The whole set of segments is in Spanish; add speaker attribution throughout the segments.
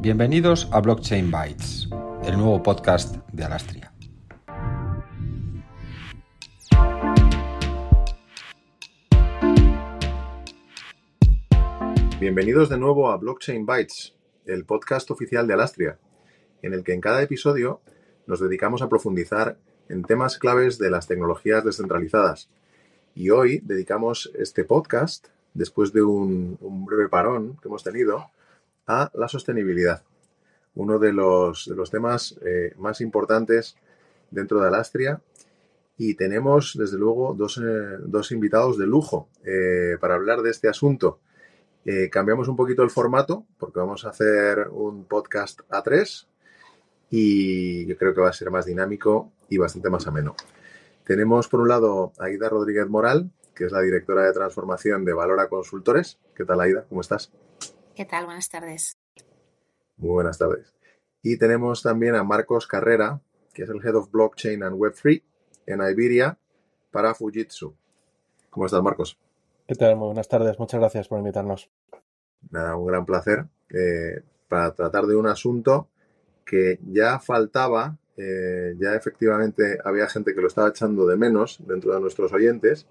Speaker 1: Bienvenidos a Blockchain Bytes, el nuevo podcast de Alastria.
Speaker 2: Bienvenidos de nuevo a Blockchain Bytes, el podcast oficial de Alastria, en el que en cada episodio nos dedicamos a profundizar en temas claves de las tecnologías descentralizadas. Y hoy dedicamos este podcast, después de un, breve parón que hemos tenido, a la sostenibilidad. Uno de los, temas eh, más importantes dentro de Alastria. Y tenemos, desde luego, dos, eh, invitados de lujo eh, para hablar de este asunto. cambiamos un poquito el formato porque vamos a hacer un podcast a tres y yo creo que va a ser más dinámico y bastante más ameno. Tenemos por un lado a Aida Rodríguez Moral, que es la directora de transformación de Valora Consultores. ¿Qué tal, Aida? ¿Cómo estás?
Speaker 3: ¿Qué tal? Buenas tardes.
Speaker 2: Muy buenas tardes. Y tenemos también a Marcos Carrera, que es el Head of Blockchain and Web3 en Iberia para Fujitsu. ¿Cómo estás, Marcos?
Speaker 4: ¿Qué tal? Muy buenas tardes. Muchas gracias por invitarnos.
Speaker 2: Nada, un gran placer eh, para tratar de un asunto que ya faltaba eh, ya efectivamente había gente que lo estaba echando de menos dentro de nuestros oyentes.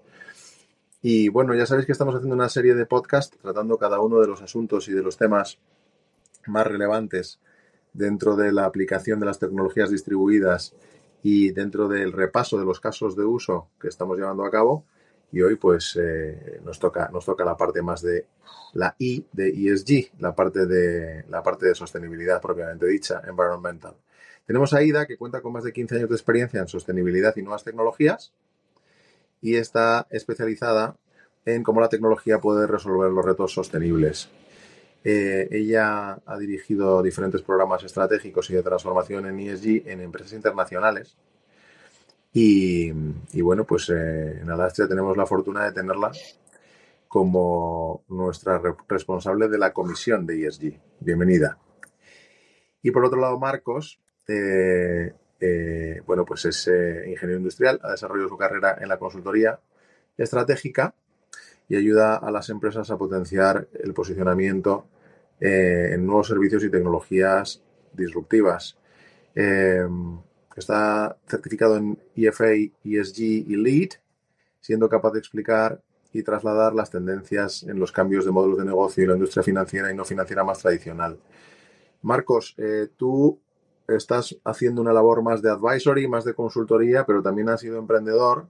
Speaker 2: Y bueno, ya sabéis que estamos haciendo una serie de podcasts tratando cada uno de los asuntos y de los temas más relevantes dentro de la aplicación de las tecnologías distribuidas y dentro del repaso de los casos de uso que estamos llevando a cabo. Y hoy pues eh, nos, toca, nos toca la parte más de la I de ESG, la parte de, la parte de sostenibilidad propiamente dicha, environmental. Tenemos a Ida, que cuenta con más de 15 años de experiencia en sostenibilidad y nuevas tecnologías y está especializada en cómo la tecnología puede resolver los retos sostenibles. Eh, ella ha dirigido diferentes programas estratégicos y de transformación en ESG en empresas internacionales. Y, bueno, pues eh, en Alastria tenemos la fortuna de tenerla como nuestra responsable de la comisión de ESG. Bienvenida. Y por otro lado, Marcos eh, eh, bueno, pues es eh, ingeniero industrial, ha desarrollado su carrera en la consultoría estratégica y ayuda a las empresas a potenciar el posicionamiento en nuevos servicios y tecnologías disruptivas. está certificado en EFA, ESG y LEAD, siendo capaz de explicar y trasladar las tendencias en los cambios de modelos de negocio y la industria financiera y no financiera más tradicional. Marcos, tú estás haciendo una labor más de advisory, más de consultoría, pero también has sido emprendedor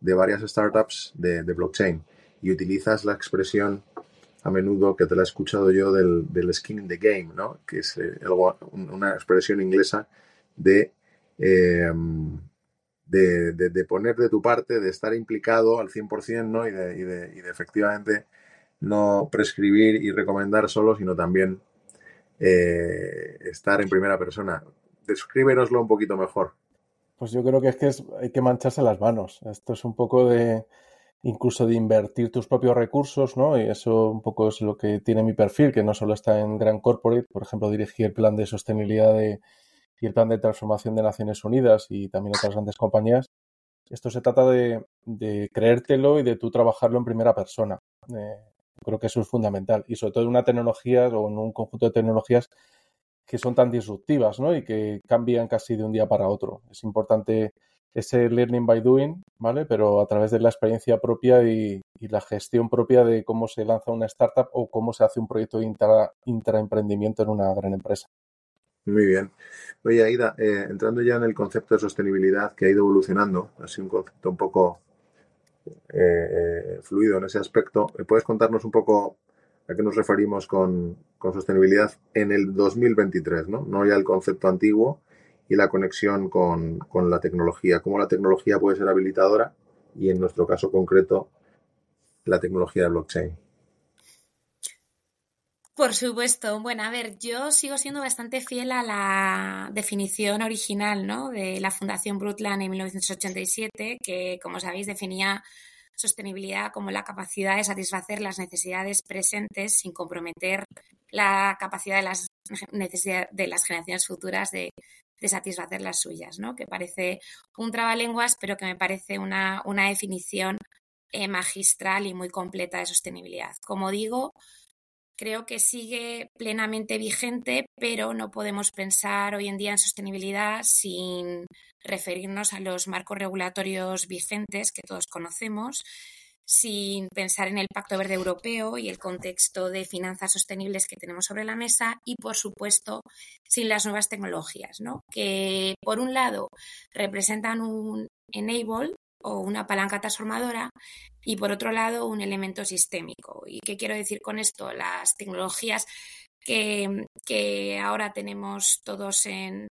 Speaker 2: de varias startups de, blockchain y utilizas la expresión a menudo que te la he escuchado yo del, skin in the game, ¿no? que es eh, una expresión inglesa de, em, de, de, poner de tu parte, de estar implicado al 100% ¿no? y, de, y, de, y de efectivamente no prescribir y recomendar solo, sino también eh, estar en primera persona. Descríbenoslo un poquito mejor.
Speaker 4: Pues yo creo que es que hay que mancharse las manos. Esto es un poco de incluso de invertir tus propios recursos, ¿no? Y eso un poco es lo que tiene mi perfil, que no solo está en Gran Corporate, por ejemplo, dirigí el plan de sostenibilidad de, y el plan de transformación de Naciones Unidas y también otras grandes compañías. Esto se trata de, creértelo y de tú trabajarlo en primera persona. Eh, Creo que eso es fundamental. Y sobre todo en una tecnología o en un conjunto de tecnologías que son tan disruptivas ¿no? y que cambian casi de un día para otro. Es importante ese learning by doing, ¿vale? Pero a través de la experiencia propia y, la gestión propia de cómo se lanza una startup o cómo se hace un proyecto de intra, intraemprendimiento en una gran empresa.
Speaker 2: Muy bien. Oye, Aida, eh, entrando ya en el concepto de sostenibilidad que ha ido evolucionando, ha sido un concepto un poco eh, fluido en ese aspecto. ¿Puedes contarnos un poco a qué nos referimos con, sostenibilidad en el 2023, ¿no? No ya el concepto antiguo y la conexión con, con la tecnología, cómo la tecnología puede ser habilitadora y en nuestro caso concreto la tecnología de blockchain.
Speaker 3: Por supuesto. Bueno, a ver, yo sigo siendo bastante fiel a la definición original ¿no? de la Fundación Brundtland en 1987, que, como sabéis, definía sostenibilidad como la capacidad de satisfacer las necesidades presentes sin comprometer la capacidad de las necesidades de las generaciones futuras de, satisfacer las suyas, ¿no? Que parece un trabalenguas, pero que me parece una, una definición eh, magistral y muy completa de sostenibilidad. Como digo, creo que sigue plenamente vigente, pero no podemos pensar hoy en día en sostenibilidad sin referirnos a los marcos regulatorios vigentes que todos conocemos, sin pensar en el Pacto Verde Europeo y el contexto de finanzas sostenibles que tenemos sobre la mesa y, por supuesto, sin las nuevas tecnologías, ¿no? que, por un lado, representan un enable o una palanca transformadora y por otro lado un elemento sistémico. ¿Y qué quiero decir con esto? Las tecnologías que, que ahora tenemos todos en,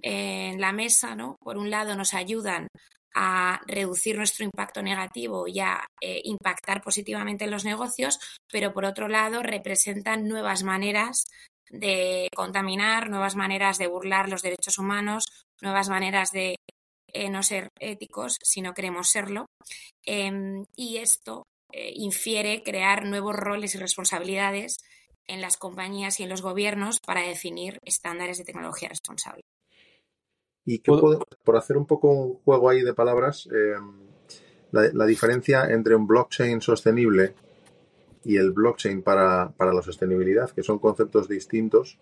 Speaker 3: en, la mesa, ¿no? Por un lado nos ayudan a reducir nuestro impacto negativo y a eh, impactar positivamente en los negocios, pero por otro lado representan nuevas maneras de contaminar, nuevas maneras de burlar los derechos humanos, nuevas maneras de eh, no ser éticos si no queremos serlo. Em, y esto eh, infiere crear nuevos roles y responsabilidades en las compañías y en los gobiernos para definir estándares de tecnología responsable.
Speaker 2: Y qué por hacer un poco un juego ahí de palabras, em, la, la, diferencia entre un blockchain sostenible y el blockchain para, para, la sostenibilidad, que son conceptos distintos,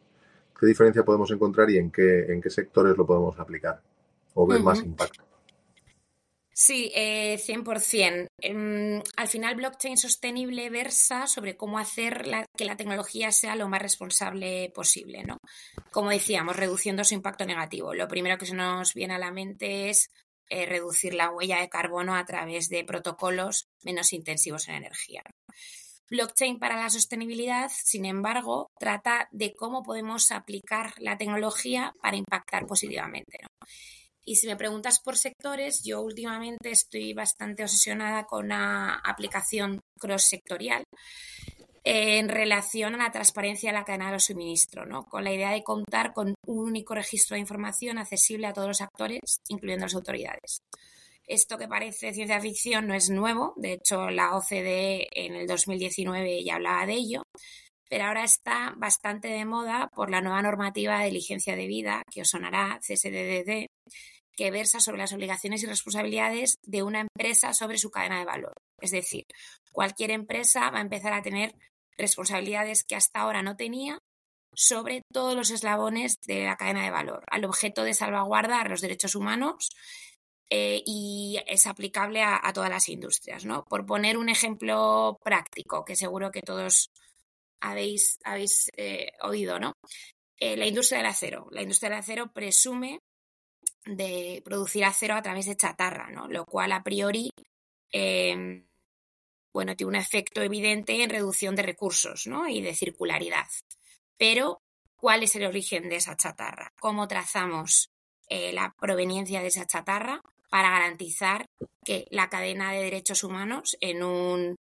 Speaker 2: ¿qué diferencia podemos encontrar y en qué, en qué sectores lo podemos aplicar? O ver más impacto.
Speaker 3: Sí, eh, 100%. Em, al final, blockchain sostenible versa sobre cómo hacer que la tecnología sea lo más responsable posible, ¿no? Como decíamos, reduciendo su impacto negativo. Lo primero que se nos viene a la mente es eh, reducir la huella de carbono a través de protocolos menos intensivos en energía. Blockchain para la sostenibilidad, sin embargo, trata de cómo podemos aplicar la tecnología para impactar positivamente. ¿no? Y si me preguntas por sectores, yo últimamente estoy bastante obsesionada con una aplicación cross-sectorial en relación a la transparencia de la cadena de suministro, ¿no? con la idea de contar con un único registro de información accesible a todos los actores, incluyendo las autoridades. Esto que parece ciencia ficción no es nuevo, de hecho la OCDE en el 2019 ya hablaba de ello, pero ahora está bastante de moda por la nueva normativa de diligencia de vida, que os sonará CSDDD, que versa sobre las obligaciones y responsabilidades de una empresa sobre su cadena de valor. Es decir, cualquier empresa va a empezar a tener responsabilidades que hasta ahora no tenía sobre todos los eslabones de la cadena de valor, al objeto de salvaguardar los derechos humanos eh, y es aplicable a, todas las industrias. ¿no? Por poner un ejemplo práctico, que seguro que todos habéis, habéis eh, oído, ¿no? Eh, la industria del acero. La industria del acero presume de producir acero a través de chatarra, ¿no? Lo cual a priori, em, bueno, tiene un efecto evidente en reducción de recursos, ¿no? Y de circularidad. Pero, ¿cuál es el origen de esa chatarra? ¿Cómo trazamos eh, la proveniencia de esa chatarra para garantizar que la cadena de derechos humanos en un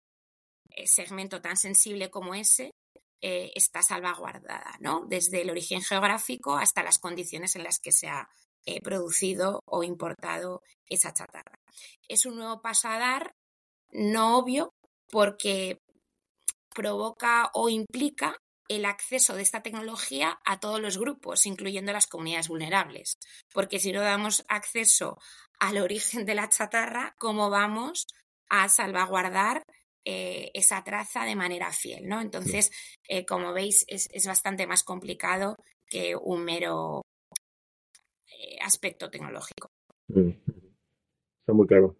Speaker 3: segmento tan sensible como ese eh, está salvaguardada, ¿no? Desde el origen geográfico hasta las condiciones en las que se ha eh, producido o importado esa chatarra. Es un nuevo paso a dar, no obvio, porque provoca o implica el acceso de esta tecnología a todos los grupos, incluyendo las comunidades vulnerables. Porque si no damos acceso al origen de la chatarra, ¿cómo vamos a salvaguardar eh, esa traza de manera fiel, ¿no? Entonces, eh, como veis, es, bastante más complicado que un mero aspecto tecnológico.
Speaker 2: Mm. Está muy claro.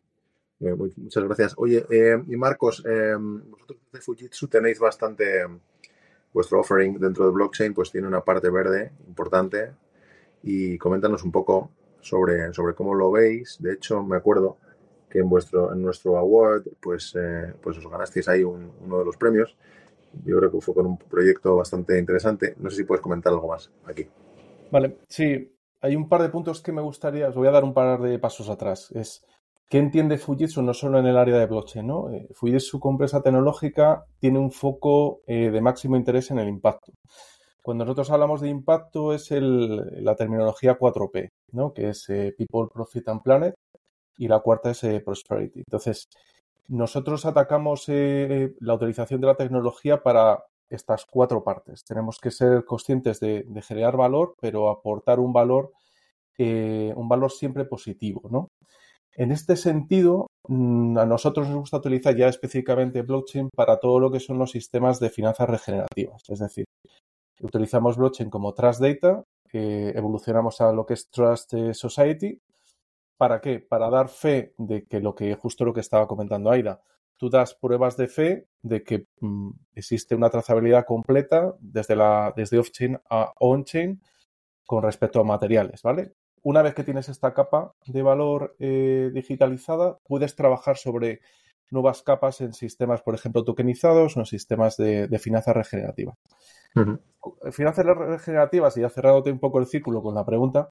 Speaker 2: muchas gracias. Oye, y Marcos, vosotros de Fujitsu tenéis bastante, vuestro offering dentro de blockchain, pues tiene una parte verde importante. Y coméntanos un poco sobre, sobre cómo lo veis. De hecho, me acuerdo en vuestro en nuestro award pues eh, pues os ganasteis ahí uno de los premios yo creo que fue con un proyecto bastante interesante no sé si puedes comentar algo más aquí
Speaker 4: vale sí hay un par de puntos que me gustaría os voy a dar un par de pasos atrás es ¿Qué entiende Fujitsu no solo en el área de blockchain? ¿no? Eh, Fujitsu como empresa tecnológica tiene un foco eh, de máximo interés en el impacto. Cuando nosotros hablamos de impacto es la terminología 4P, ¿no? que es People, Profit and Planet, y la cuarta es eh, Prosperity. Entonces, nosotros atacamos eh, la utilización de la tecnología para estas cuatro partes. Tenemos que ser conscientes de, generar valor, pero aportar un valor, eh, un valor siempre positivo, ¿no? En este sentido, mm, a nosotros nos gusta utilizar ya específicamente blockchain para todo lo que son los sistemas de finanzas regenerativas. Es decir, utilizamos blockchain como Trust Data, evolucionamos a lo que es Trust Society. ¿Para qué? Para dar fe de que lo que justo lo que estaba comentando Aida, tú das pruebas de fe de que mm, existe una trazabilidad completa desde, la, desde off-chain a on-chain con respecto a materiales, ¿vale? Una vez que tienes esta capa de valor eh, digitalizada, puedes trabajar sobre nuevas capas en sistemas, por ejemplo, tokenizados o en sistemas de, finanzas regenerativas. Finanzas regenerativas, y ya cerrándote un poco el círculo con la pregunta,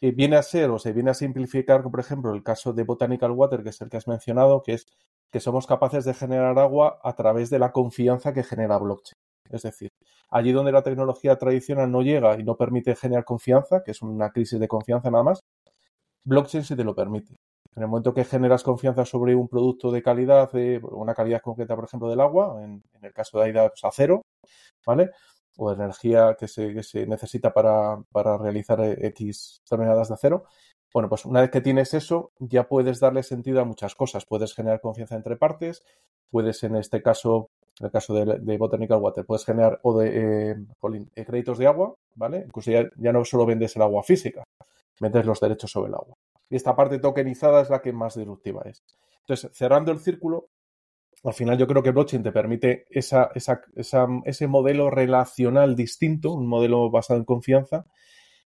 Speaker 4: eh, viene a ser o se viene a simplificar, por ejemplo, el caso de Botanical Water, que es el que has mencionado, que es que somos capaces de generar agua a través de la confianza que genera blockchain. Es decir, allí donde la tecnología tradicional no llega y no permite generar confianza, que es una crisis de confianza nada más, blockchain sí te lo permite. En el momento que generas confianza sobre un producto de calidad, de una calidad concreta, por ejemplo, del agua, en, el caso de AIDA, pues, acero, ¿vale? O energía que se, necesita para, para realizar X toneladas de acero, bueno, pues una vez que tienes eso, ya puedes darle sentido a muchas cosas. Puedes generar confianza entre partes, puedes en este caso, en el caso de, Botanical Water, puedes generar o de eh, eh, créditos de agua, ¿vale? Incluso ya, no solo vendes el agua física, vendes los derechos sobre el agua. Y esta parte tokenizada es la que más disruptiva es. Entonces, cerrando el círculo, al final yo creo que blockchain te permite esa, ese modelo relacional distinto, un modelo basado en confianza,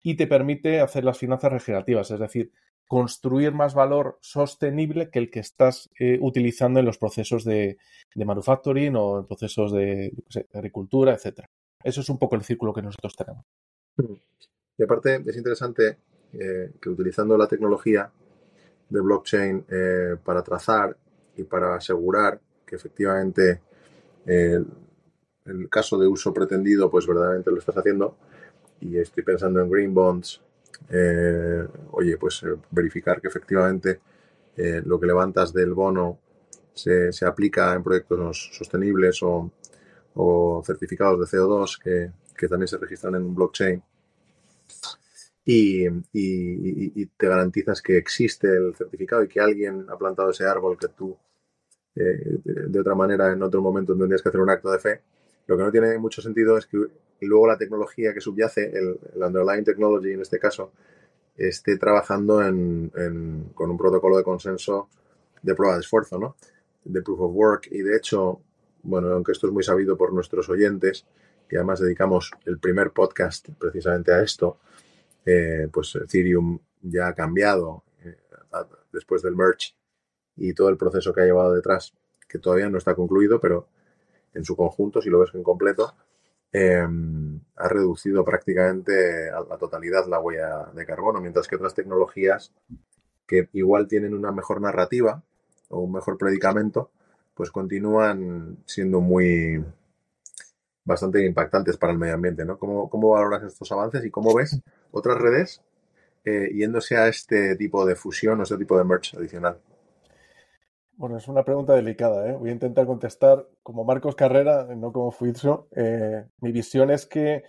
Speaker 4: y te permite hacer las finanzas regenerativas, es decir, construir más valor sostenible que el que estás eh, utilizando en los procesos de, manufacturing o en procesos de, agricultura, etcétera. Eso es un poco el círculo que nosotros tenemos.
Speaker 2: Y aparte es interesante eh, que utilizando la tecnología de blockchain eh, para trazar y para asegurar que efectivamente el caso de uso pretendido pues verdaderamente lo estás haciendo, y estoy pensando en green bonds, eh, oye, pues eh, verificar que efectivamente eh, lo que levantas del bono se, se aplica en proyectos sostenibles o, o certificados de CO2 que, que, también se registran en un blockchain. Y, y, te garantizas que existe el certificado y que alguien ha plantado ese árbol que tú de otra manera en otro momento tendrías que hacer un acto de fe. Lo que no tiene mucho sentido es que luego la tecnología que subyace, el, underlying technology en este caso, esté trabajando con un protocolo de consenso de prueba de esfuerzo, ¿no? De proof of work. Y de hecho, bueno, aunque esto es muy sabido por nuestros oyentes, y además dedicamos el primer podcast precisamente a esto, eh, pues Ethereum ya ha cambiado eh, después del merge y todo el proceso que ha llevado detrás, que todavía no está concluido, pero en su conjunto, si lo ves en completo, Em, ha reducido prácticamente a la totalidad la huella de carbono, mientras que otras tecnologías que igual tienen una mejor narrativa o un mejor predicamento, pues continúan siendo muy bastante impactantes para el medio ambiente, ¿no? ¿Cómo, cómo valoras estos avances y cómo ves otras redes eh, yéndose a este tipo de fusión o este tipo de merch adicional?
Speaker 4: Bueno, es una pregunta delicada, ¿eh? Voy a intentar contestar como Marcos Carrera, no como Fuitso. Eh, mi visión es que,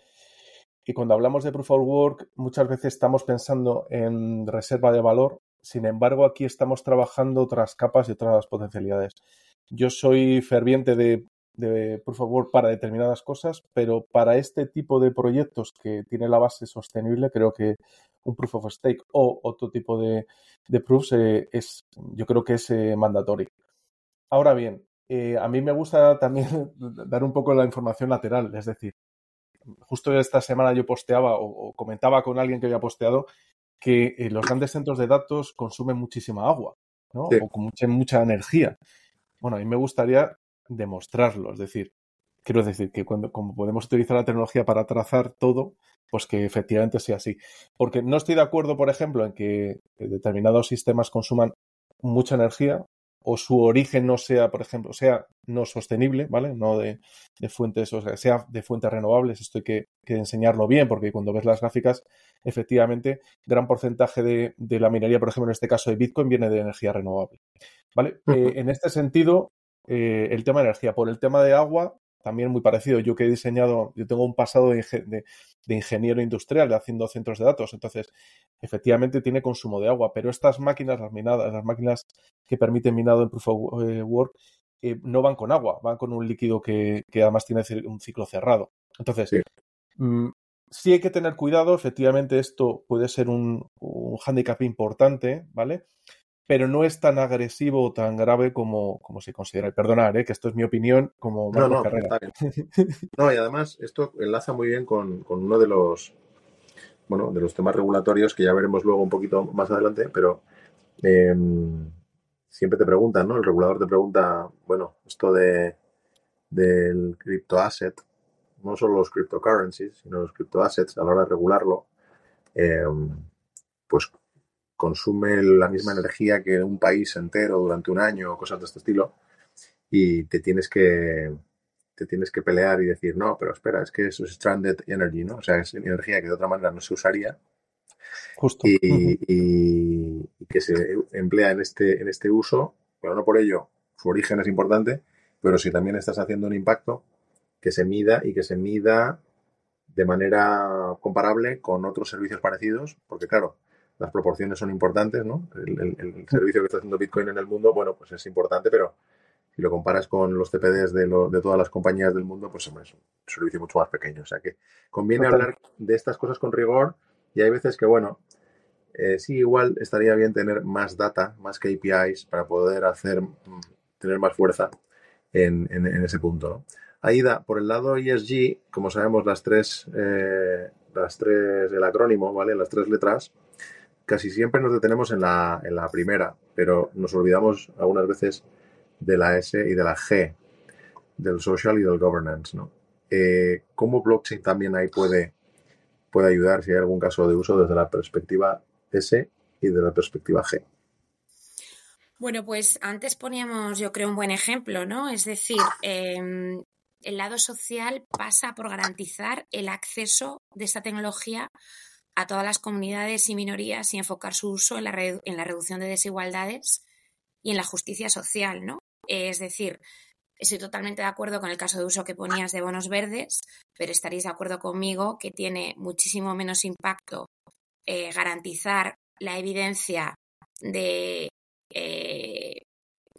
Speaker 4: y cuando hablamos de Proof of Work, muchas veces estamos pensando en reserva de valor. Sin embargo, aquí estamos trabajando otras capas y otras potencialidades. Yo soy ferviente de, de Proof of Work para determinadas cosas, pero para este tipo de proyectos que tiene la base sostenible, creo que un proof of stake o otro tipo de, de proofs eh, es, yo creo que es eh, mandatorio. Ahora bien, eh, a mí me gusta también dar un poco la información lateral, es decir, justo esta semana yo posteaba o, comentaba con alguien que había posteado que los grandes centros de datos consumen muchísima agua, ¿no? O con mucha, mucha energía. Bueno, a mí me gustaría demostrarlo, es decir, quiero decir que cuando como podemos utilizar la tecnología para trazar todo, pues que efectivamente sea así. Porque no estoy de acuerdo, por ejemplo, en que determinados sistemas consuman mucha energía o su origen no sea, por ejemplo, sea no sostenible, ¿vale? No de, fuentes, o sea, sea de fuentes renovables. Esto hay que, enseñarlo bien, porque cuando ves las gráficas, efectivamente, gran porcentaje de, la minería, por ejemplo, en este caso de Bitcoin, viene de energía renovable. ¿Vale? Eh, en este sentido, eh, el tema de energía. Por el tema de agua, también muy parecido. Yo que he diseñado, yo tengo un pasado de, ingeniero industrial haciendo centros de datos, entonces efectivamente tiene consumo de agua, pero estas máquinas, las minadas, las máquinas que permiten minado en Proof of eh, Work, eh, no van con agua, van con un líquido que, además tiene un ciclo cerrado. Entonces, sí. Mm, sí. hay que tener cuidado, efectivamente esto puede ser un, un hándicap importante, ¿vale? Pero no es tan agresivo o tan grave como, como se considera. Perdonar, ¿eh? que esto es mi opinión como
Speaker 2: no, no, no, y además esto enlaza muy bien con, uno de los bueno, de los temas regulatorios que ya veremos luego un poquito más adelante, pero em, siempre te preguntan, ¿no? El regulador te pregunta, bueno, esto de del criptoasset, no solo los cryptocurrencies, sino los cryptoassets a la hora de regularlo, em, pues consume la misma energía que un país entero durante un año o cosas de este estilo y te tienes que te tienes que pelear y decir, no, pero espera, es que eso es stranded energy, ¿no? O sea, es energía que de otra manera no se usaría
Speaker 4: Justo.
Speaker 2: Y, que se emplea en este, en este uso, pero no por ello su origen es importante, pero si también estás haciendo un impacto, que se mida y que se mida de manera comparable con otros servicios parecidos, porque claro, las proporciones son importantes, ¿no? El, servicio que está haciendo Bitcoin en el mundo, bueno, pues es importante, pero si lo comparas con los TPDs de, de todas las compañías del mundo, pues es un servicio mucho más pequeño. O sea que conviene hablar de estas cosas con rigor y hay veces que, bueno, eh, sí, igual estaría bien tener más data, más KPIs para poder hacer, mm, tener más fuerza en, ese punto, ¿no? Aida, por el lado ESG, como sabemos, las tres, eh, las tres, el acrónimo, ¿vale? Las tres letras, casi siempre nos detenemos en la, en la primera, pero nos olvidamos algunas veces de la S y de la G, del social y del governance, ¿no? Eh, ¿Cómo blockchain también ahí puede, puede ayudar si hay algún caso de uso desde la perspectiva S y de la perspectiva G?
Speaker 3: Bueno, pues antes poníamos, yo creo, un buen ejemplo, ¿no? Es decir, em, el lado social pasa por garantizar el acceso de esta tecnología a todas las comunidades y minorías y enfocar su uso en la, en la reducción de desigualdades y en la justicia social, ¿no? Es decir, estoy totalmente de acuerdo con el caso de uso que ponías de bonos verdes, pero estaréis de acuerdo conmigo que tiene muchísimo menos impacto eh, garantizar la evidencia de eh,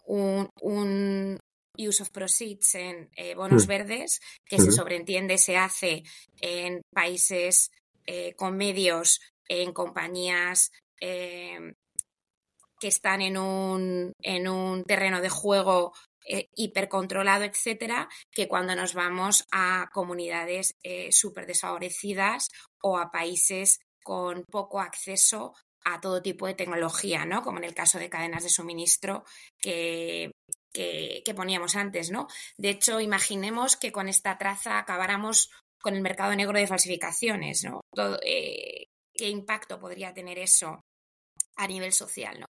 Speaker 3: un, use of proceeds en eh, bonos verdes que se sobreentiende se hace en países eh, con medios en compañías eh, que están en un, en un terreno de juego eh, hipercontrolado, etcétera, que cuando nos vamos a comunidades súper desfavorecidas o a países con poco acceso a todo tipo de tecnología, ¿no? Como en el caso de cadenas de suministro que, que, que, poníamos antes, ¿no? De hecho, imaginemos que con esta traza acabáramos con el mercado negro de falsificaciones, ¿no? Eh, ¿Qué impacto podría tener eso a nivel social, ¿no?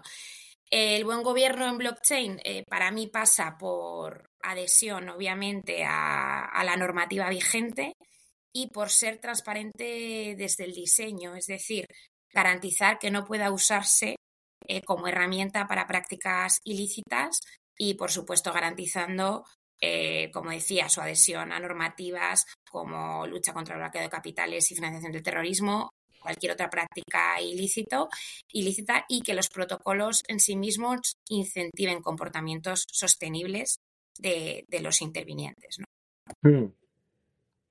Speaker 3: El buen gobierno en blockchain eh, para mí pasa por adhesión, obviamente, a, la normativa vigente y por ser transparente desde el diseño, es decir, garantizar que no pueda usarse eh, como herramienta para prácticas ilícitas y, por supuesto, garantizando eh, como decía, su adhesión a normativas como lucha contra el blanqueo de capitales y financiación del terrorismo, cualquier otra práctica ilícito, ilícita y que los protocolos en sí mismos incentiven comportamientos sostenibles de, los intervinientes.
Speaker 2: Hmm.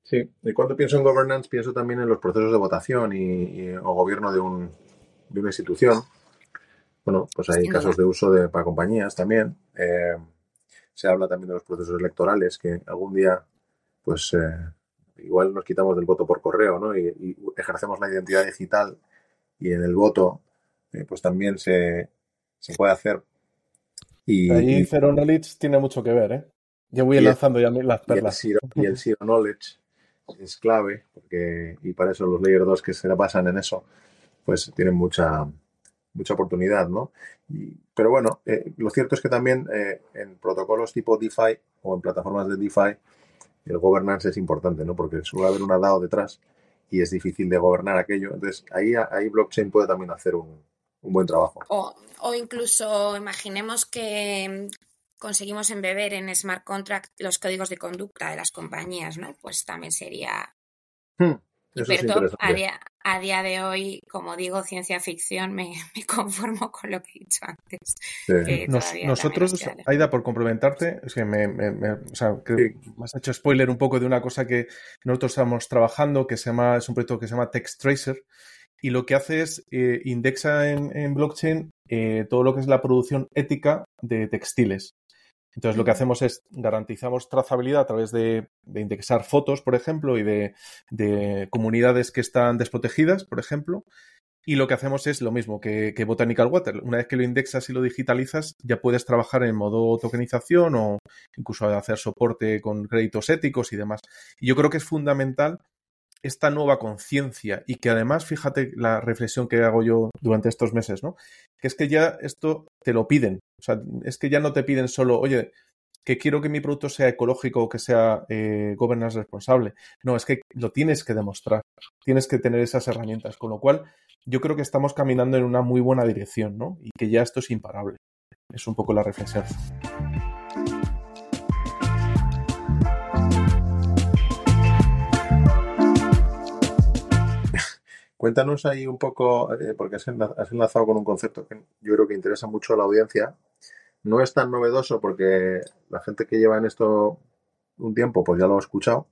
Speaker 2: Sí, y cuando pienso en governance pienso también en los procesos de votación y, o gobierno de, un, de, una institución. Bueno, pues hay casos de uso de, para compañías también. Eh, se habla también de los procesos electorales, que algún día, pues eh, igual nos quitamos del voto por correo, ¿no? Y, ejercemos la identidad digital y en el voto, eh, pues también se, puede hacer.
Speaker 4: Y, Ahí Zero Knowledge tiene mucho que ver, ¿eh? Yo voy lanzando ya las perlas.
Speaker 2: Y el, Zero, Knowledge es clave, porque, y para eso los Layer 2 que se la pasan en eso, pues tienen mucha, mucha oportunidad, ¿no? pero bueno, eh, lo cierto es que también eh, protocolos tipo DeFi o en plataformas de DeFi, el governance es importante, ¿no? Porque suele haber una DAO detrás y es difícil de gobernar aquello. Entonces, ahí, ahí blockchain puede también hacer un, buen trabajo.
Speaker 3: O, incluso imaginemos que conseguimos embeber en smart contract los códigos de conducta de las compañías, ¿no? Pues también sería
Speaker 2: Hmm, eso es
Speaker 3: hipertop. A día, a día de hoy, como digo, ciencia ficción, me, me conformo con lo que he dicho antes.
Speaker 2: Sí.
Speaker 3: Que
Speaker 4: Nos-
Speaker 3: todavía
Speaker 4: nosotros, Aida, por complementarte, es que me, me- me- o sea, que
Speaker 2: Sí.
Speaker 4: me has hecho spoiler un poco de una cosa que nosotros estamos trabajando, que se llama, es un proyecto que se llama Text Tracer, y lo que hace es eh, indexa en, en blockchain eh, todo lo que es la producción ética de textiles. Entonces, lo que hacemos es garantizamos trazabilidad a través de, de indexar fotos, por ejemplo, y de, de comunidades que están desprotegidas, por ejemplo. Y lo que hacemos es lo mismo que, que Botanical Water. Una vez que lo indexas y lo digitalizas, ya puedes trabajar en modo tokenización o incluso hacer soporte con créditos éticos y demás. Y yo creo que es fundamental esta nueva conciencia y que además, fíjate la reflexión que hago yo durante estos meses, ¿no? Que es que ya esto te lo piden. O sea, es que ya no te piden solo, oye, que quiero que mi producto sea ecológico o que sea eh, governance responsable. No, es que lo tienes que demostrar. Tienes que tener esas herramientas. Con lo cual, yo creo que estamos caminando en una muy buena dirección, ¿no? Y que ya esto es imparable. Es un poco la reflexión.
Speaker 2: Cuéntanos ahí un poco, eh, porque has enla- has enlazado con un concepto que yo creo que interesa mucho a la audiencia. No es tan novedoso porque la gente que lleva en esto un tiempo, pues ya lo ha escuchado,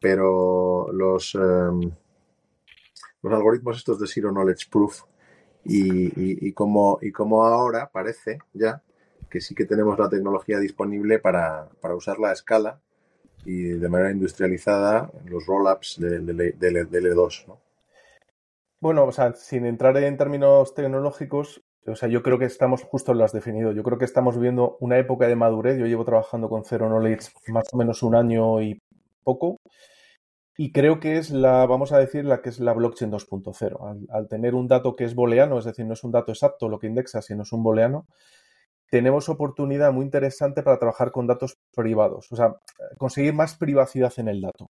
Speaker 2: pero los, em, los algoritmos estos de Zero Knowledge Proof y, y, y cómo ahora parece ya que sí que tenemos la tecnología disponible para, para usarla a escala y de manera industrializada los roll-ups del de, de, de, 2 ¿no?
Speaker 4: Bueno, o sea, sin entrar en términos tecnológicos, o sea, yo creo que estamos, justo lo has definido, yo creo que estamos viviendo una época de madurez. Yo llevo trabajando con Zero Knowledge más o menos un año y poco. Y creo que es la, vamos a decir, la que es la blockchain 2.0. Al, al, tener un dato que es booleano, es decir, no es un dato exacto lo que indexa, sino es un booleano, tenemos oportunidad muy interesante para trabajar con datos privados. O sea, conseguir más privacidad en el dato.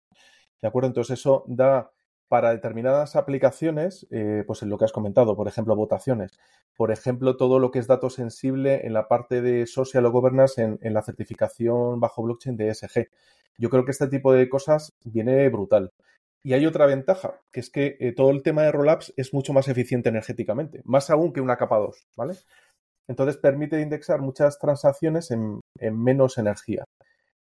Speaker 4: ¿De acuerdo? Entonces eso da para determinadas aplicaciones, eh, pues en lo que has comentado, por ejemplo, votaciones, por ejemplo, todo lo que es dato sensible en la parte de social o governance en, la certificación bajo blockchain de ESG. Yo creo que este tipo de cosas viene brutal. Y hay otra ventaja, que es que eh, todo el tema de rollups es mucho más eficiente energéticamente, más aún que una capa 2, ¿vale? Entonces permite indexar muchas transacciones en menos energía.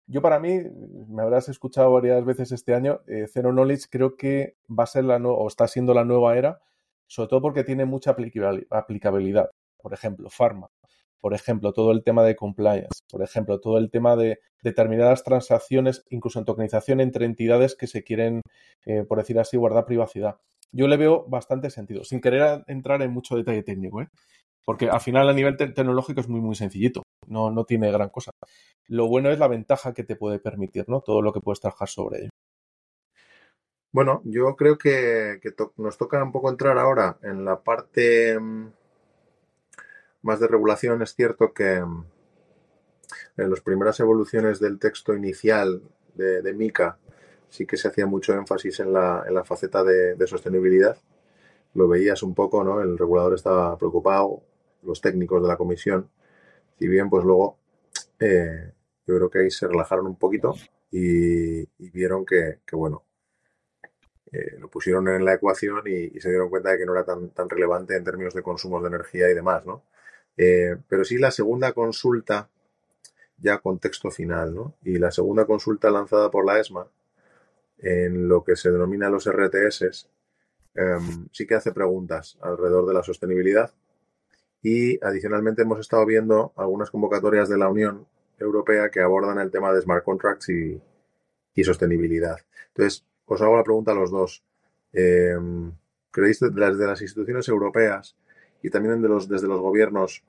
Speaker 4: Yo para mí, me habrás escuchado varias veces este año, eh, Zero Knowledge creo que va a ser la no, o está siendo la nueva era, sobre todo porque tiene mucha aplicabilidad. Por ejemplo, pharma. Por ejemplo, todo el tema de compliance. Por ejemplo, todo el tema de determinadas transacciones, incluso en tokenización entre entidades que se quieren, eh, por decir así, guardar privacidad. Yo le veo bastante sentido, sin querer entrar en mucho detalle técnico, ¿eh? porque al final a nivel te tecnológico es muy, muy sencillito, no, no tiene gran cosa. Lo bueno es la ventaja que te puede permitir, ¿no? Todo lo que puedes trabajar sobre ello.
Speaker 2: Bueno, yo creo que, nos toca un poco entrar ahora en la parte mmm, más de regulación. Es cierto que mmm, en las primeras evoluciones del texto inicial de, de MICA sí que se hacía mucho énfasis en la, en la faceta de sostenibilidad. Lo veías un poco, ¿no? El regulador estaba preocupado, los técnicos de la comisión. Si bien, pues luego eh, yo creo que ahí se relajaron un poquito y, vieron que, bueno, eh, lo pusieron en la ecuación y, se dieron cuenta de que no era tan, relevante en términos de consumos de energía y demás, ¿no? Eh, pero sí la segunda consulta ya con texto final, ¿no? Y la segunda consulta lanzada por la ESMA en lo que se denomina los RTS, eh, sí que hace preguntas alrededor de la sostenibilidad y adicionalmente hemos estado viendo algunas convocatorias de la Unión Europea que abordan el tema de smart contracts y, y sostenibilidad. Entonces, os hago la pregunta a los dos. Eh, ¿Creéis desde las instituciones europeas y también de los, desde los gobiernos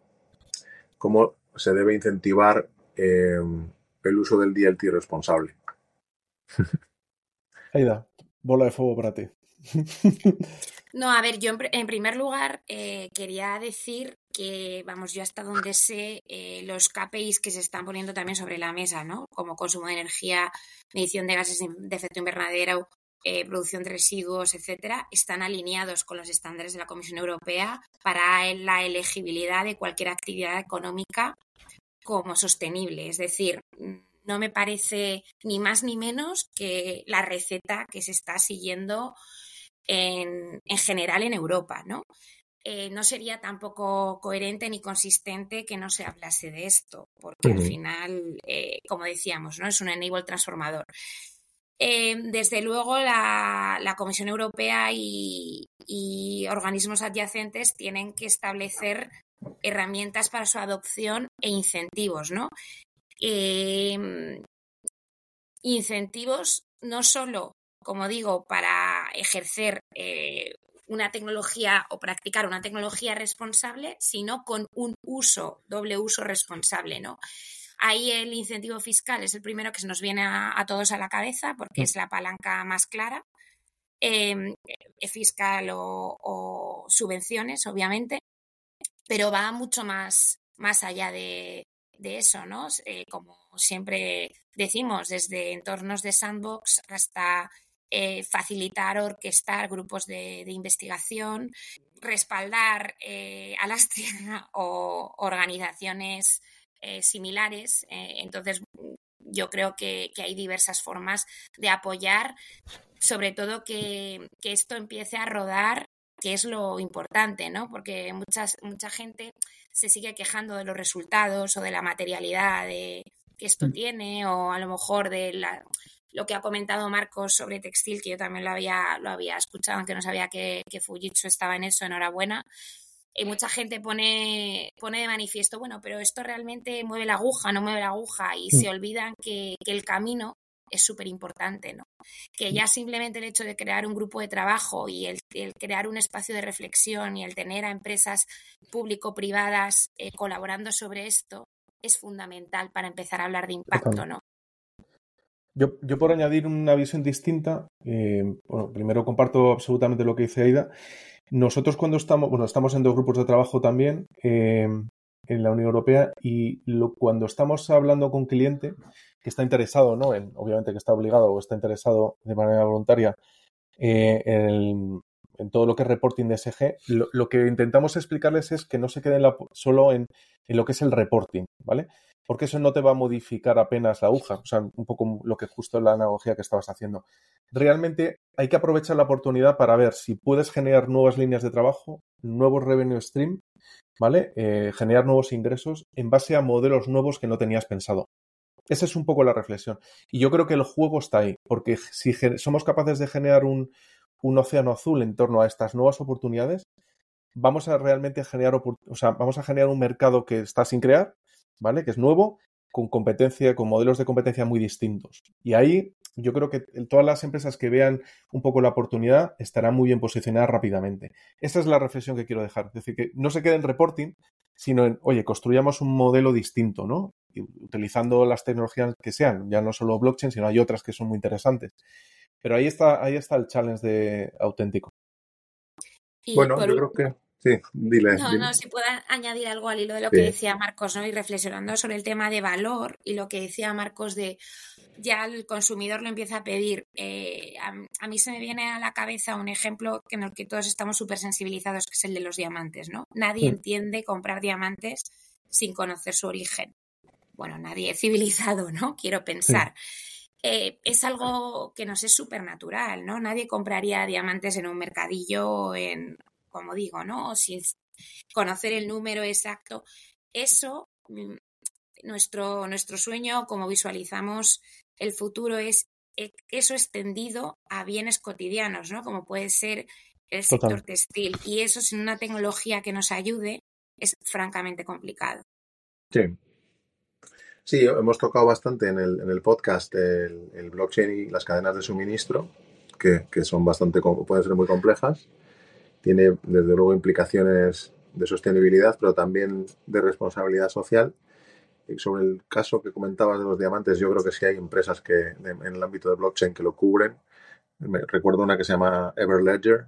Speaker 2: cómo se debe incentivar eh, el uso del DLT responsable?
Speaker 4: Aida, bola de fuego para ti.
Speaker 3: No, a ver, yo en, en primer lugar eh, quería decir que, vamos, yo hasta donde sé, eh, los KPIs que se están poniendo también sobre la mesa, ¿no? Como consumo de energía, medición de gases de efecto invernadero, eh, producción de residuos, etcétera, están alineados con los estándares de la Comisión Europea para la elegibilidad de cualquier actividad económica como sostenible. Es decir, no me parece ni más ni menos que la receta que se está siguiendo en, general en Europa, ¿no? Eh, no sería tampoco coherente ni consistente que no se hablase de esto, porque al final, eh, como decíamos, ¿no? es un enable transformador. Eh, desde luego, la, Comisión Europea y, organismos adyacentes tienen que establecer herramientas para su adopción e incentivos, ¿no? incentivos no solo, como digo, para ejercer una tecnología o practicar una tecnología responsable, sino con un uso, doble uso responsable, ¿no? Ahí el incentivo fiscal es el primero que se nos viene a, todos a la cabeza porque es la palanca más clara. Em, eh, fiscal o, subvenciones, obviamente, pero va mucho más, más allá de, eso, ¿no? Eh, como siempre decimos, desde entornos de sandbox hasta eh, facilitar, orquestar grupos de, investigación, respaldar eh, a las o organizaciones eh, similares. entonces, yo creo que, hay diversas formas de apoyar, sobre todo que, esto empiece a rodar que es lo importante, ¿no? Porque muchas, mucha gente se sigue quejando de los resultados o de la materialidad de, que esto mm. tiene, o a lo mejor de la, lo que ha comentado Marcos sobre textil, que yo también lo había, lo había escuchado, aunque no sabía que, que Fujitsu estaba en eso, enhorabuena. Y mucha gente pone, pone de manifiesto, bueno, pero esto realmente mueve la aguja, no mueve la aguja, y se olvidan que, el camino es súper importante, ¿no? Que ya simplemente el hecho de crear un grupo de trabajo y el, crear un espacio de reflexión y el tener a empresas público-privadas eh, colaborando sobre esto es fundamental para empezar a hablar de impacto, ¿no?
Speaker 4: Yo, yo por añadir una visión distinta, eh, bueno, primero comparto absolutamente lo que dice Aida. Nosotros cuando estamos, bueno, estamos en dos grupos de trabajo también eh, en la Unión Europea y lo, cuando estamos hablando con cliente que está interesado, ¿no? En, obviamente que está obligado o está interesado de manera voluntaria eh, en, todo lo que es reporting de SG, lo, que intentamos explicarles es que no se queden solo en, en, lo que es el reporting, ¿vale? Porque eso no te va a modificar apenas la aguja, o sea, un poco lo que justo la analogía que estabas haciendo. Realmente hay que aprovechar la oportunidad para ver si puedes generar nuevas líneas de trabajo, nuevos revenue stream, ¿vale? Eh, generar nuevos ingresos en base a modelos nuevos que no tenías pensado. Esa es un poco la reflexión. Y yo creo que el juego está ahí, porque si somos capaces de generar un, un océano azul en torno a estas nuevas oportunidades, vamos a realmente generar, o sea, vamos a generar un mercado que está sin crear ¿vale? Que es nuevo, con competencia, con modelos de competencia muy distintos. Y ahí yo creo que todas las empresas que vean un poco la oportunidad estarán muy bien posicionadas rápidamente. Esa es la reflexión que quiero dejar. Es decir, que no se quede en reporting, sino en, oye, construyamos un modelo distinto, ¿no? utilizando las tecnologías que sean, ya no solo blockchain, sino hay otras que son muy interesantes. Pero ahí está, ahí está el challenge de auténtico.
Speaker 2: bueno, yo creo que Sí, dile.
Speaker 3: No, no, si puedo añadir algo al hilo de lo que decía Marcos, ¿no? Y reflexionando sobre el tema de valor y lo que decía Marcos de ya el consumidor lo empieza a pedir. Eh, a, mí se me viene a la cabeza un ejemplo en el que todos estamos súper sensibilizados, que es el de los diamantes, ¿no? Nadie entiende comprar diamantes sin conocer su origen. Bueno, nadie civilizado, ¿no? Quiero pensar. Eh, es algo que nos es súper natural, ¿no? Nadie compraría diamantes en un mercadillo en, como digo, ¿no? Sin conocer el número exacto. Eso, mm, nuestro, nuestro sueño, como visualizamos el futuro, es e, eso extendido a bienes cotidianos, ¿no? Como puede ser el sector textil. Y eso sin una tecnología que nos ayude es francamente complicado.
Speaker 2: Sí. Sí, hemos tocado bastante en el, en el podcast el, blockchain y las cadenas de suministro, que, que son bastante, pueden ser muy complejas tiene desde luego implicaciones de sostenibilidad, pero también de responsabilidad social. Y sobre el caso que comentabas de los diamantes, yo creo que sí hay empresas que en el ámbito de blockchain que lo cubren. Me, recuerdo una que se llama Everledger,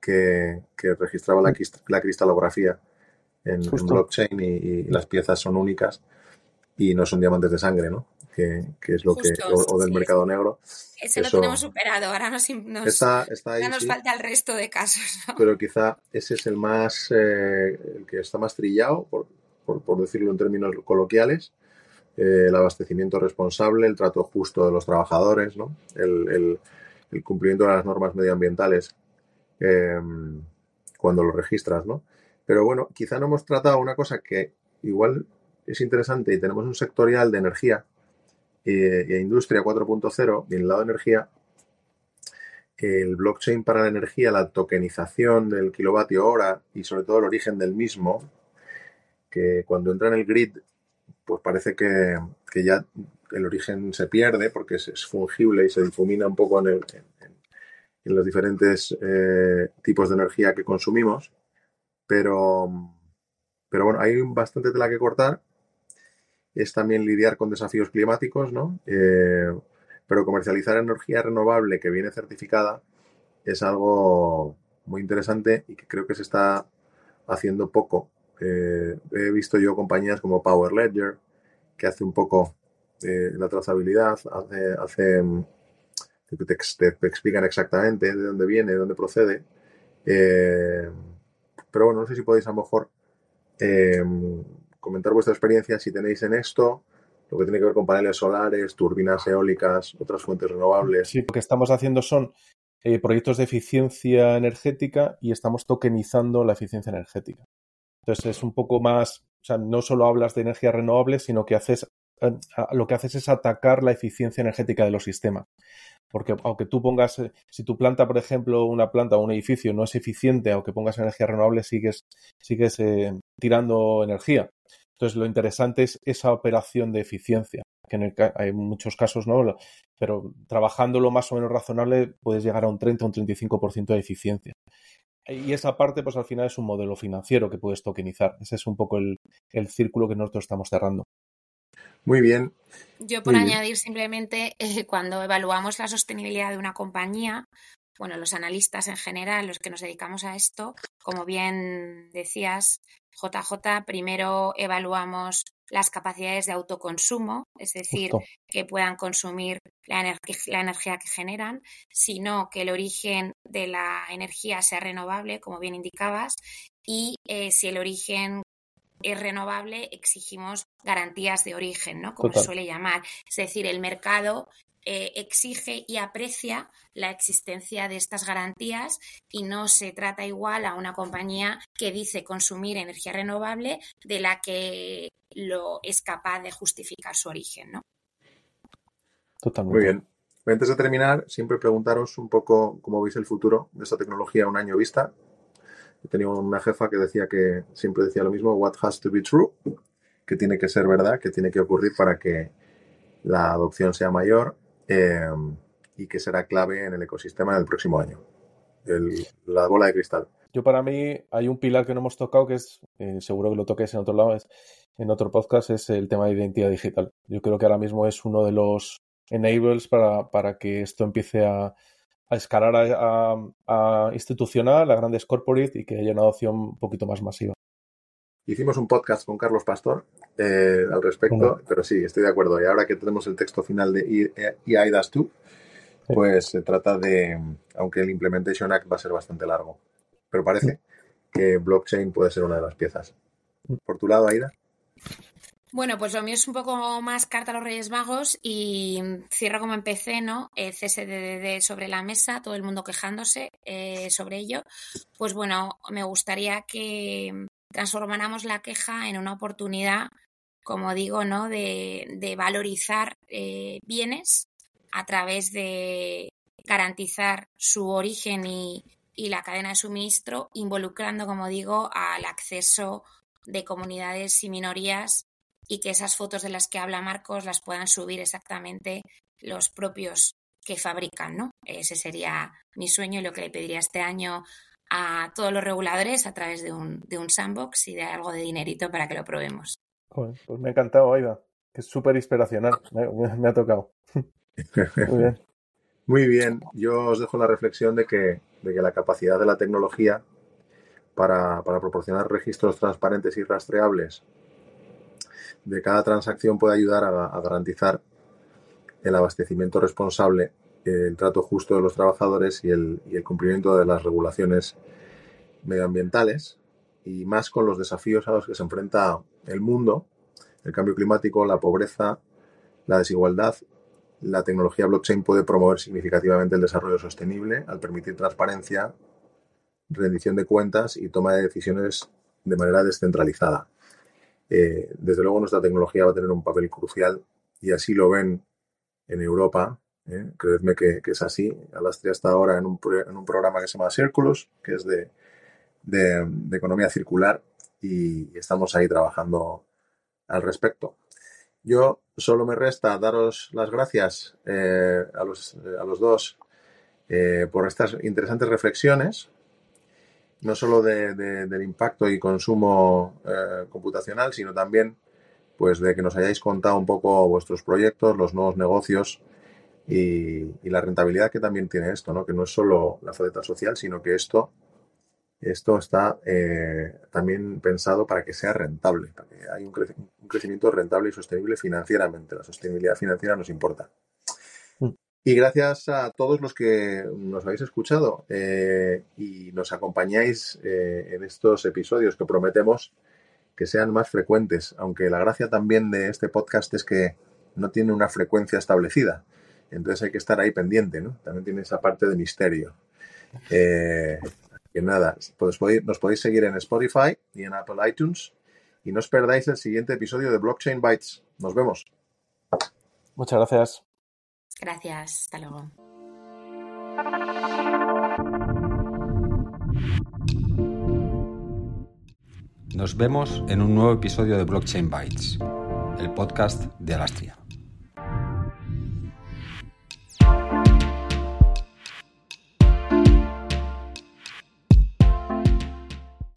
Speaker 2: que, que registraba la, la, cristalografía en, blockchain y, las piezas son únicas y no son diamantes de sangre, ¿no? Que, es lo que, o, del mercado negro.
Speaker 3: Ese lo tenemos superado, ahora nos, está, ya nos falta el resto de casos.
Speaker 2: Pero quizá ese es el más, eh, el que está más trillado, por, por, decirlo en términos coloquiales, eh, el abastecimiento responsable, el trato justo de los trabajadores, ¿no? el, cumplimiento de las normas medioambientales em, cuando lo registras. ¿no? Pero bueno, quizá no hemos tratado una cosa que igual es interesante y tenemos un sectorial de energía eh, e industria 4.0 y en el lado de energía el blockchain para la energía, la tokenización del kilovatio hora y sobre todo el origen del mismo, que cuando entra en el grid, pues parece que, ya el origen se pierde porque es, fungible y se difumina un poco en, en, los diferentes eh, tipos de energía que consumimos. Pero, pero bueno, hay bastante tela que cortar. Es también lidiar con desafíos climáticos, ¿no? Eh, pero comercializar energía renovable que viene certificada es algo muy interesante y que creo que se está haciendo poco. Eh, he visto yo compañías como Power Ledger, que hace un poco eh, la trazabilidad, hace, te, explican exactamente de dónde viene, de dónde procede. Pero bueno, no sé si podéis a lo mejor comentar vuestra experiencia si tenéis en esto lo que tiene que ver con paneles solares, turbinas eólicas, otras fuentes renovables.
Speaker 4: Sí, lo que estamos haciendo son eh, proyectos de eficiencia energética y estamos tokenizando la eficiencia energética. Entonces es un poco más, o sea, no solo hablas de energía renovable, sino que haces, eh, lo que haces es atacar la eficiencia energética de los sistemas. Porque aunque tú pongas, eh, si tu planta, por ejemplo, una planta o un edificio no es eficiente, aunque pongas energía renovable, sigues, sigues tirando energía. Entonces, lo interesante es esa operación de eficiencia, que en hay muchos casos no, pero trabajándolo más o menos razonable puedes llegar a un 30 o un 35% de eficiencia. Y esa parte, pues al final es un modelo financiero que puedes tokenizar. Ese es un poco el, círculo que nosotros estamos cerrando.
Speaker 2: Muy bien.
Speaker 3: Yo por añadir simplemente, eh, cuando evaluamos la sostenibilidad de una compañía, bueno, los analistas en general, los que nos dedicamos a esto, como bien decías, JJ, primero evaluamos las capacidades de autoconsumo, es decir, que puedan consumir la, energía que generan, sino que el origen de la energía sea renovable, como bien indicabas, y eh, si el origen es renovable, exigimos garantías de origen, ¿no? Como se suele llamar. Es decir, el mercado eh, exige y aprecia la existencia de estas garantías y no se trata igual a una compañía que dice consumir energía renovable de la que lo es capaz de justificar su origen, ¿no?
Speaker 2: Totalmente. Muy bien. Antes de terminar, siempre preguntaros un poco cómo veis el futuro de esta tecnología a un año vista. He tenido una jefa que decía que siempre decía lo mismo, what has to be true, que tiene que ser verdad, que tiene que ocurrir para que la adopción sea mayor Em, y que será clave en el ecosistema en el próximo año. la bola de cristal.
Speaker 4: Yo para mí hay un pilar que no hemos tocado que es, eh, seguro que lo toques en otro lado, en otro podcast, es el tema de identidad digital. Yo creo que ahora mismo es uno de los enables para, para que esto empiece a, a escalar a, a, institucional, a grandes corporate y que haya una adopción un poquito más masiva.
Speaker 2: Hicimos un podcast con Carlos Pastor eh, al respecto, pero sí, estoy de acuerdo. Y ahora que tenemos el texto final de EIDAS 2, pues se trata de, aunque el Implementation Act va a ser bastante largo, pero parece que blockchain puede ser una de las piezas. Por tu lado, Aida.
Speaker 3: Bueno, pues lo mío es un poco más carta a los Reyes Magos y cierro como empecé, ¿no? Eh, CSDD sobre la mesa, todo el mundo quejándose eh, sobre ello. Pues bueno, me gustaría que transformáramos la queja en una oportunidad, como digo, ¿no? de, valorizar eh, bienes a través de garantizar su origen y, la cadena de suministro, involucrando, como digo, al acceso de comunidades y minorías y que esas fotos de las que habla Marcos las puedan subir exactamente los propios que fabrican, ¿no? Ese sería mi sueño y lo que le pediría este año a todos los reguladores a través de un, de un sandbox y de algo de dinerito para que lo probemos.
Speaker 4: pues me ha encantado, Aida. Es súper inspiracional. Me, ha tocado.
Speaker 2: Muy bien. Muy bien. Yo os dejo la reflexión de que, de que la capacidad de la tecnología para, proporcionar registros transparentes y rastreables de cada transacción puede ayudar a, garantizar el abastecimiento responsable el trato justo de los trabajadores y el, cumplimiento de las regulaciones medioambientales y más con los desafíos a los que se enfrenta el mundo, el cambio climático, la pobreza, la desigualdad, la tecnología blockchain puede promover significativamente el desarrollo sostenible al permitir transparencia, rendición de cuentas y toma de decisiones de manera descentralizada. Eh, desde luego nuestra tecnología va a tener un papel crucial y así lo ven en Europa. ¿Eh? Creedme que, es así. Alastria está ahora en un, en un, programa que se llama Círculos, que es de, economía circular y estamos ahí trabajando al respecto. Yo solo me resta daros las gracias eh, a, los, a, los, dos eh, por estas interesantes reflexiones, no solo de, del impacto y consumo eh, computacional, sino también pues de que nos hayáis contado un poco vuestros proyectos, los nuevos negocios y, y la rentabilidad que también tiene esto, ¿no? que no es solo la faceta social, sino que esto esto está eh, también pensado para que sea rentable, para que haya un, crecimiento rentable y sostenible financieramente. La sostenibilidad financiera nos importa. Mm. Y gracias a todos los que nos habéis escuchado eh, y nos acompañáis eh, en estos episodios que prometemos que sean más frecuentes, aunque la gracia también de este podcast es que no tiene una frecuencia establecida. Entonces hay que estar ahí pendiente, ¿no? También tiene esa parte de misterio. Eh, que nada, pues nos podéis seguir en Spotify y en Apple iTunes. Y no os perdáis el siguiente episodio de Blockchain Bytes. Nos vemos.
Speaker 4: Muchas gracias.
Speaker 3: Gracias. Hasta luego.
Speaker 1: Nos vemos en un nuevo episodio de Blockchain Bytes, el podcast de Alastria.